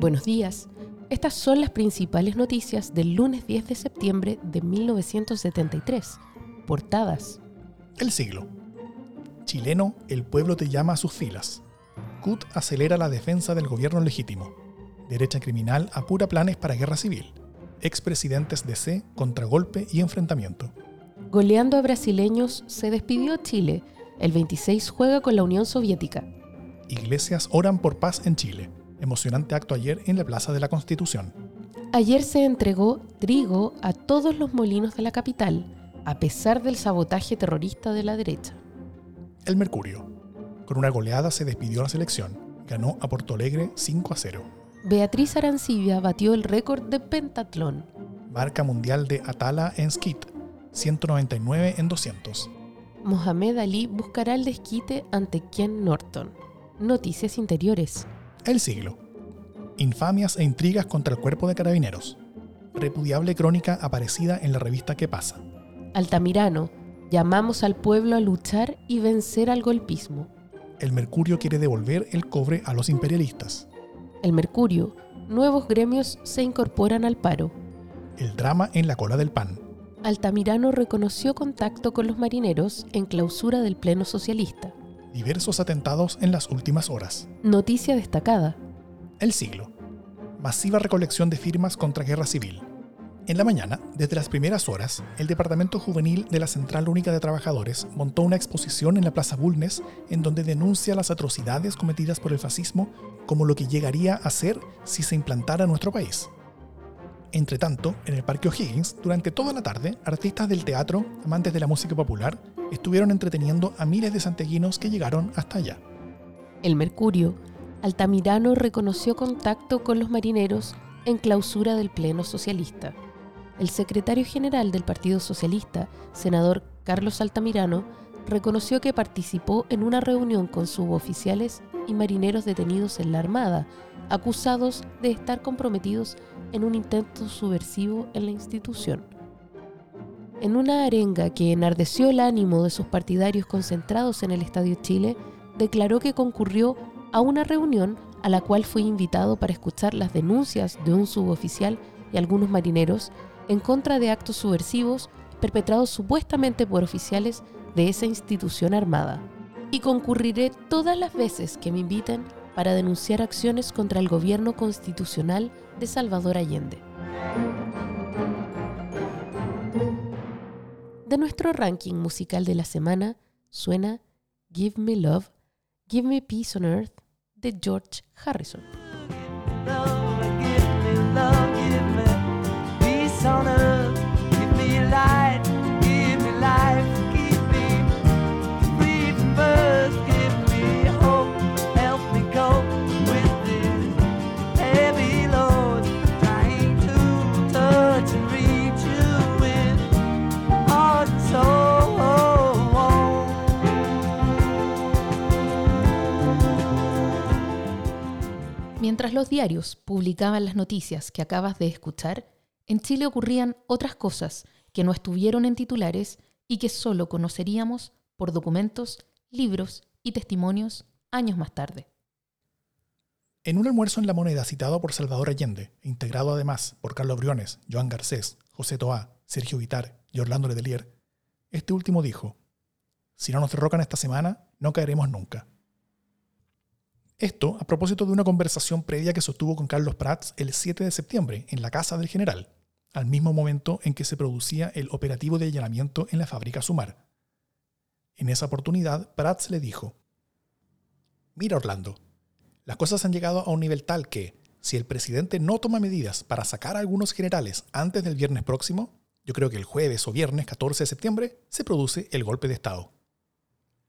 Buenos días. Estas son las principales noticias del lunes 10 de septiembre de 1973. Portadas. El siglo. Chileno, el pueblo te llama a sus filas. CUT acelera la defensa del gobierno legítimo. Derecha criminal apura planes para guerra civil. Expresidentes de C, contragolpe y enfrentamiento. Goleando a brasileños, se despidió Chile. El 26 juega con la Unión Soviética. Iglesias oran por paz en Chile. Emocionante acto ayer en la Plaza de la Constitución. Ayer se entregó trigo a todos los molinos de la capital, a pesar del sabotaje terrorista de la derecha. El Mercurio. Con una goleada se despidió la selección. Ganó a Porto Alegre 5 a 0. Beatriz Arancibia batió el récord de pentatlón. Marca mundial de Atala en skit. 199 en 200. Mohamed Ali buscará el desquite ante Ken Norton. Noticias interiores. El siglo. Infamias e intrigas contra el cuerpo de carabineros. Repudiable crónica aparecida en la revista ¿Qué pasa? Altamirano. Llamamos al pueblo a luchar y vencer al golpismo. El Mercurio quiere devolver el cobre a los imperialistas. El Mercurio. Nuevos gremios se incorporan al paro. El drama en la cola del pan. Altamirano reconoció contacto con los marineros en clausura del Pleno Socialista. Diversos atentados en las últimas horas. Noticia destacada. El siglo. Masiva recolección de firmas contra guerra civil. En la mañana, desde las primeras horas, el Departamento Juvenil de la Central Única de Trabajadores montó una exposición en la Plaza Bulnes en donde denuncia las atrocidades cometidas por el fascismo como lo que llegaría a ser si se implantara en nuestro país. Entre tanto, en el Parque O'Higgins, durante toda la tarde, artistas del teatro, amantes de la música popular, estuvieron entreteniendo a miles de santeguinos que llegaron hasta allá. El Mercurio, Altamirano reconoció contacto con los marineros en clausura del Pleno Socialista. El secretario general del Partido Socialista, senador Carlos Altamirano, reconoció que participó en una reunión con suboficiales y marineros detenidos en la Armada, acusados de estar comprometidos en un intento subversivo en la institución. En una arenga que enardeció el ánimo de sus partidarios concentrados en el Estadio Chile, declaró que concurrió a una reunión a la cual fue invitado para escuchar las denuncias de un suboficial y algunos marineros en contra de actos subversivos perpetrados supuestamente por oficiales de esa institución armada. Y concurriré todas las veces que me inviten para denunciar acciones contra el gobierno constitucional de Salvador Allende. De nuestro ranking musical de la semana suena Give Me Love, Give Me Peace on Earth de George Harrison. Mientras los diarios publicaban las noticias que acabas de escuchar, en Chile ocurrían otras cosas que no estuvieron en titulares y que solo conoceríamos por documentos, libros y testimonios años más tarde. En un almuerzo en La Moneda citado por Salvador Allende, integrado además por Carlos Briones, Joan Garcés, José Toá, Sergio Vitar y Orlando Letelier, este último dijo, si no nos derrocan esta semana, no caeremos nunca. Esto a propósito de una conversación previa que sostuvo con Carlos Prats el 7 de septiembre en la casa del general, al mismo momento en que se producía el operativo de allanamiento en la fábrica Sumar. En esa oportunidad, Prats le dijo, Mira Orlando, las cosas han llegado a un nivel tal que, si el presidente no toma medidas para sacar a algunos generales antes del viernes próximo, yo creo que el jueves o viernes 14 de septiembre se produce el golpe de Estado.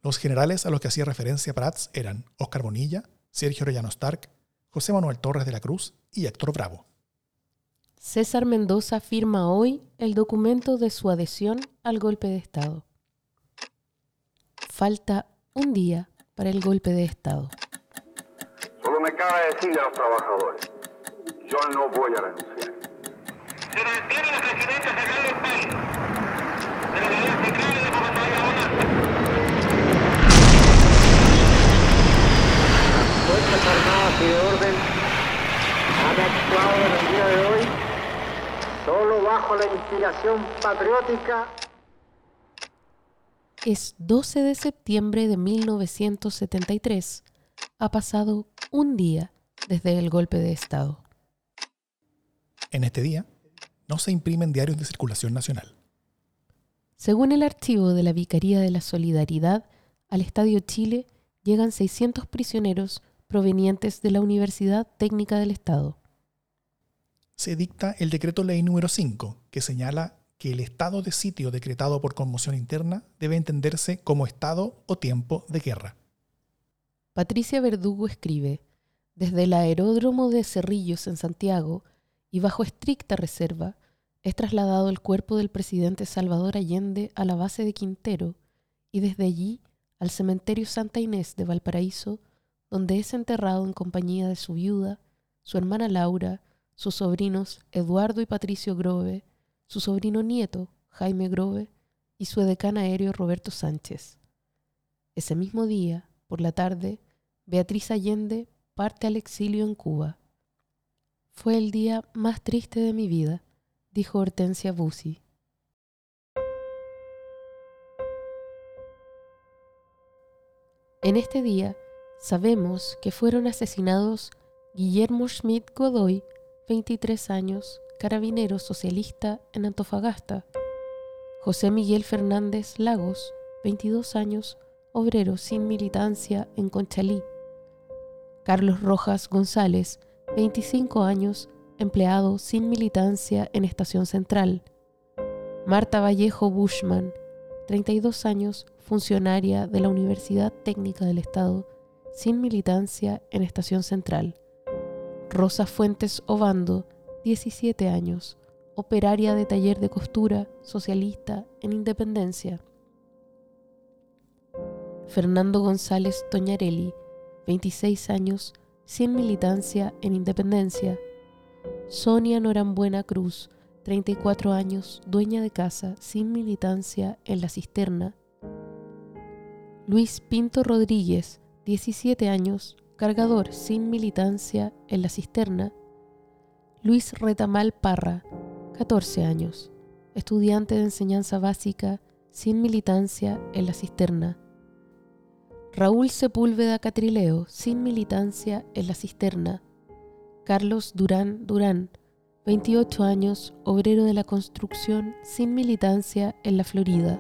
Los generales a los que hacía referencia Prats eran Oscar Bonilla, Sergio Orellano Stark, José Manuel Torres de la Cruz y Héctor Bravo. César Mendoza firma hoy el documento de su adhesión al golpe de Estado. Falta un día para el golpe de Estado. Solo me cabe decirle a los trabajadores, yo no voy a renunciar. La presidencia central del país, de la unidad central y de Bogotá y Abonante. Las Fuerzas Armadas y de Orden han actuado en el día de hoy solo bajo la inspiración patriótica Es 12 de septiembre de 1973. Ha pasado un día desde el golpe de Estado. En este día, no se imprimen diarios de circulación nacional. Según el archivo de la Vicaría de la Solidaridad, al Estadio Chile llegan 600 prisioneros provenientes de la Universidad Técnica del Estado. Se dicta el decreto ley número 5, que señala que el estado de sitio decretado por conmoción interna debe entenderse como estado o tiempo de guerra. Patricia Verdugo escribe, desde el aeródromo de Cerrillos en Santiago y bajo estricta reserva, es trasladado el cuerpo del presidente Salvador Allende a la base de Quintero y desde allí al cementerio Santa Inés de Valparaíso, donde es enterrado en compañía de su viuda, su hermana Laura, sus sobrinos Eduardo y Patricio Grove, su sobrino nieto Jaime Grove y su edecán aéreo Roberto Sánchez. Ese mismo día, por la tarde, Beatriz Allende parte al exilio en Cuba. Fue el día más triste de mi vida, dijo Hortensia Bussi. En este día sabemos que fueron asesinados Guillermo Schmidt Godoy, 23 años, carabinero socialista en Antofagasta, José Miguel Fernández Lagos, 22 años, obrero sin militancia en Conchalí, Carlos Rojas González, 25 años, empleado sin militancia en Estación Central, Marta Vallejo Bushman, 32 años, funcionaria de la Universidad Técnica del Estado, sin militancia en Estación Central. Rosa Fuentes Obando, 17 años, operaria de taller de costura, socialista en Independencia. Fernando González Toñarelli, 26 años, sin militancia en Independencia. Sonia Norambuena Cruz, 34 años, dueña de casa, sin militancia en La Cisterna. Luis Pinto Rodríguez, 17 años, cargador sin militancia en La Cisterna. Luis Retamal Parra, 14 años, estudiante de enseñanza básica sin militancia en La Cisterna. Raúl Sepúlveda Catrileo, sin militancia en La Cisterna. Carlos Durán Durán, 28 años, obrero de la construcción sin militancia en la Florida.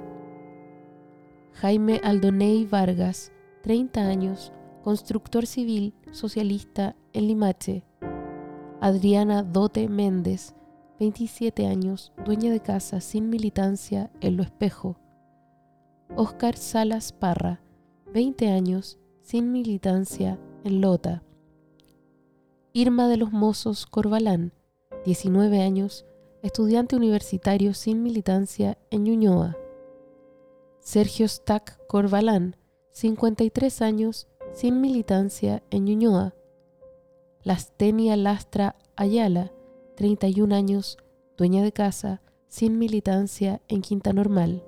Jaime Aldoney Vargas, 30 años, constructor civil socialista en Limache. Adriana Dote Méndez, 27 años, dueña de casa sin militancia en Lo Espejo. Óscar Salas Parra, 20 años, sin militancia en Lota. Irma de los Mozos Corbalán, 19 años, estudiante universitario sin militancia en Ñuñoa. Sergio Stack Corbalán, 53 años, sin militancia en Ñuñoa. Lastenia Lastra Ayala, 31 años, dueña de casa, sin militancia en Quinta Normal.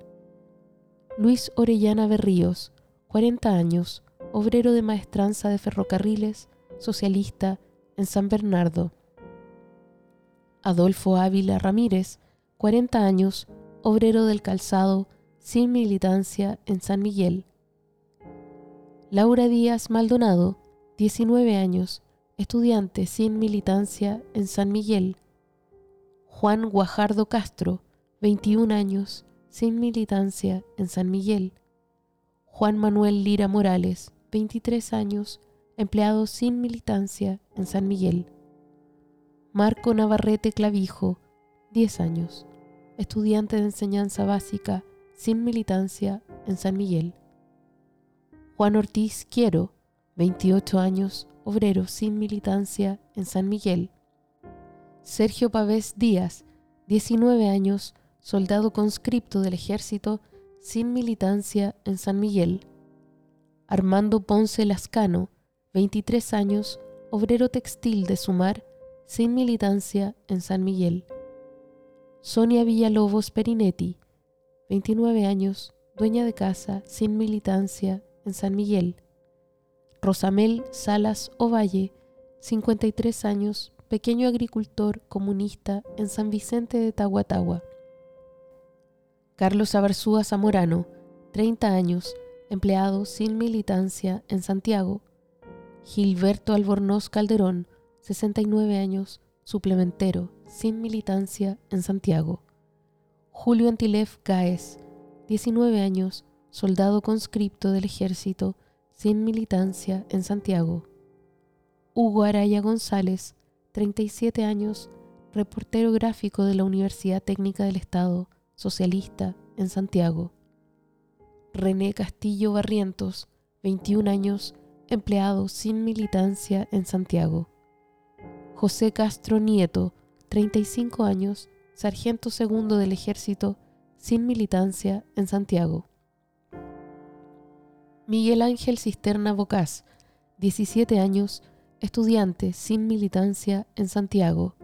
Luis Orellana Berríos, 40 años, obrero de maestranza de ferrocarriles, socialista en San Bernardo. Adolfo Ávila Ramírez, 40 años, obrero del calzado, sin militancia en San Miguel. Laura Díaz Maldonado, 19 años, estudiante sin militancia en San Miguel. Juan Guajardo Castro, 21 años, sin militancia en San Miguel. Juan Manuel Lira Morales, 23 años, empleado sin militancia en San Miguel. Marco Navarrete Clavijo, 10 años, estudiante de enseñanza básica sin militancia en San Miguel. Juan Ortiz Quiero, 28 años, obrero sin militancia en San Miguel. Sergio Pavés Díaz, 19 años, soldado conscripto del ejército sin militancia en San Miguel. Armando Ponce Lascano, 23 años, obrero textil de Sumar, sin militancia en San Miguel. Sonia Villalobos Perinetti, 29 años, dueña de casa, sin militancia en San Miguel. Rosamel Salas Ovalle, 53 años, pequeño agricultor comunista en San Vicente de Tahuatahua. Carlos Abarzúa Zamorano, 30 años, empleado sin militancia en Santiago. Gilberto Albornoz Calderón, 69 años, suplementero, sin militancia en Santiago. Julio Antilef Gaez, 19 años, soldado conscripto del ejército, sin militancia en Santiago. Hugo Araya González, 37 años, reportero gráfico de la Universidad Técnica del Estado, socialista en Santiago. René Castillo Barrientos, 21 años, empleado sin militancia en Santiago. José Castro Nieto, 35 años, sargento segundo del ejército, sin militancia en Santiago. Miguel Ángel Cisterna Bocás, 17 años, estudiante sin militancia en Santiago.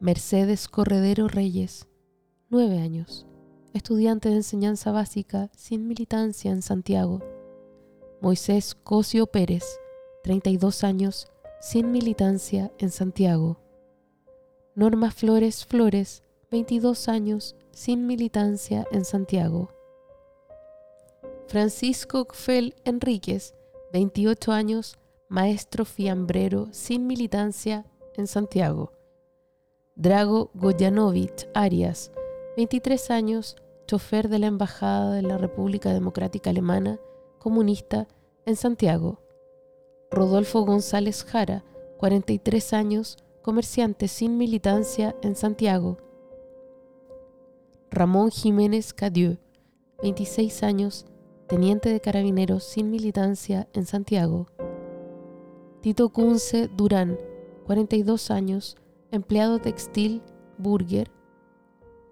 Mercedes Corredero Reyes, 9 años, estudiante de enseñanza básica sin militancia en Santiago. Moisés Cosio Pérez, 32 años, sin militancia en Santiago. Norma Flores Flores, 22 años, sin militancia en Santiago. Francisco Gfel Enríquez, 28 años, maestro fiambrero sin militancia en Santiago. Drago Goyanovich Arias, 23 años, chofer de la Embajada de la República Democrática Alemana, comunista, en Santiago. Rodolfo González Jara, 43 años, comerciante sin militancia en Santiago. Ramón Jiménez Cadieu, 26 años, teniente de carabineros sin militancia en Santiago. Tito Kunze Durán, 42 años, empleado textil, burger,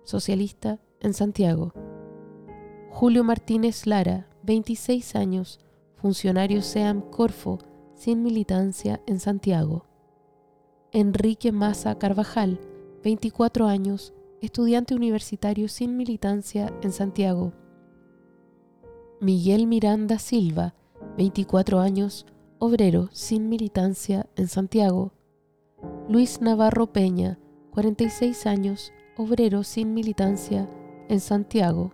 socialista en Santiago. Julio Martínez Lara, 26 años, funcionario SEAM Corfo, sin militancia en Santiago. Enrique Maza Carvajal, 24 años, estudiante universitario sin militancia en Santiago. Miguel Miranda Silva, 24 años, obrero sin militancia en Santiago. Luis Navarro Peña, 46 años, obrero sin militancia en Santiago.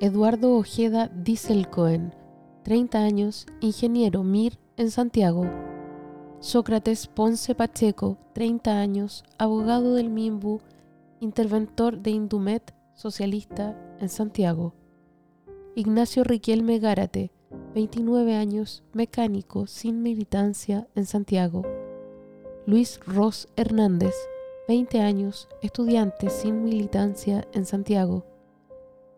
Eduardo Ojeda Dieselcoen, 30 años, ingeniero MIR en Santiago. Sócrates Ponce Pacheco, 30 años, abogado del MIMBU, interventor de Indumet, socialista en Santiago. Ignacio Riquelme Gárate, 29 años, mecánico sin militancia en Santiago. Luis Ross Hernández, 20 años, estudiante sin militancia en Santiago.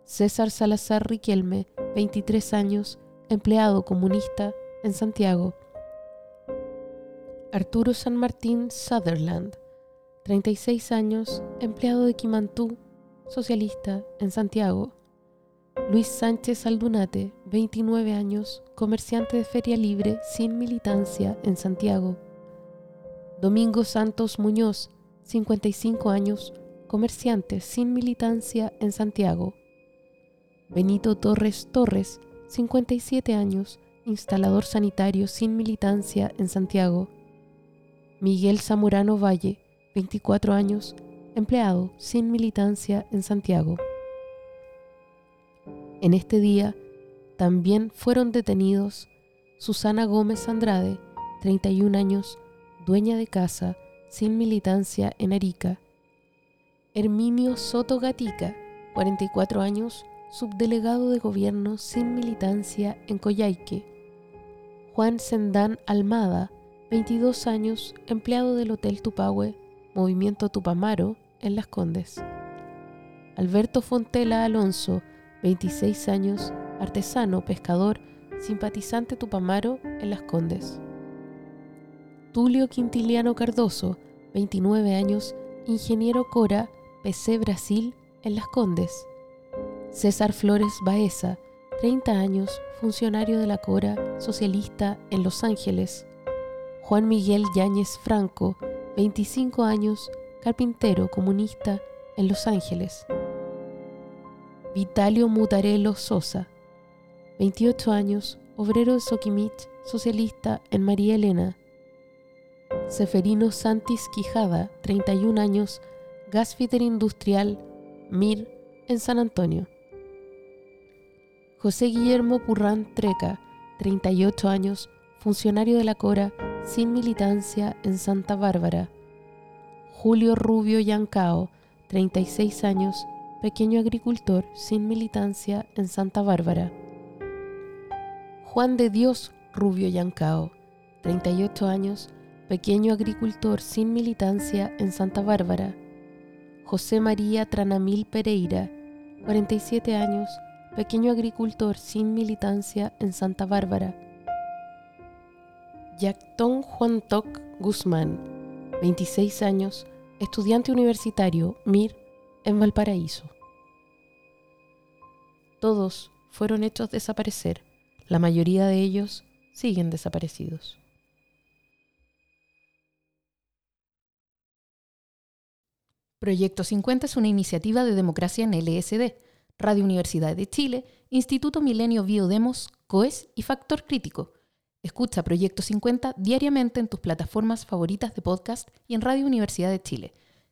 César Salazar Riquelme, 23 años, empleado comunista en Santiago. Arturo San Martín Sutherland, 36 años, empleado de Quimantú, socialista en Santiago. Luis Sánchez Aldunate, 29 años, comerciante de feria libre sin militancia en Santiago. Domingo Santos Muñoz, 55 años, comerciante sin militancia en Santiago. Benito Torres Torres, 57 años, instalador sanitario sin militancia en Santiago. Miguel Zamorano Valle, 24 años, empleado sin militancia en Santiago. En este día también fueron detenidos Susana Gómez Andrade, 31 años, dueña de casa, sin militancia en Arica. Herminio Soto Gatica, 44 años, subdelegado de gobierno sin militancia en Coyhaique. Juan Sendán Almada, 22 años, empleado del Hotel Tupahue, Movimiento Tupamaro, en Las Condes. Alberto Fontela Alonso, 26 años, artesano, pescador, simpatizante tupamaro en Las Condes. Tulio Quintiliano Cardoso, 29 años, ingeniero Cora, PC Brasil, en Las Condes. César Flores Baeza, 30 años, funcionario de la Cora, socialista en Los Ángeles. Juan Miguel Yáñez Franco, 25 años, carpintero comunista en Los Ángeles. Vitalio Mutarello Sosa, 28 años, obrero de Soquimich, socialista en María Elena. Seferino Santis Quijada, 31 años, gasfitter industrial, MIR, en San Antonio. José Guillermo Purrán Treca, 38 años, funcionario de la Cora, sin militancia en Santa Bárbara. Julio Rubio Yancao, 36 años, pequeño agricultor sin militancia en Santa Bárbara. Juan de Dios Rubio Yancao, 38 años, pequeño agricultor sin militancia en Santa Bárbara. José María Tranamil Pereira, 47 años, pequeño agricultor sin militancia en Santa Bárbara. Yactón Juan Toc Guzmán, 26 años, estudiante universitario, MIR, en Valparaíso. Todos fueron hechos desaparecer. La mayoría de ellos siguen desaparecidos. Proyecto 50 es una iniciativa de democracia en LSD, Radio Universidad de Chile, Instituto Milenio Biodemos, COES y Factor Crítico. Escucha Proyecto 50 diariamente en tus plataformas favoritas de podcast y en Radio Universidad de Chile.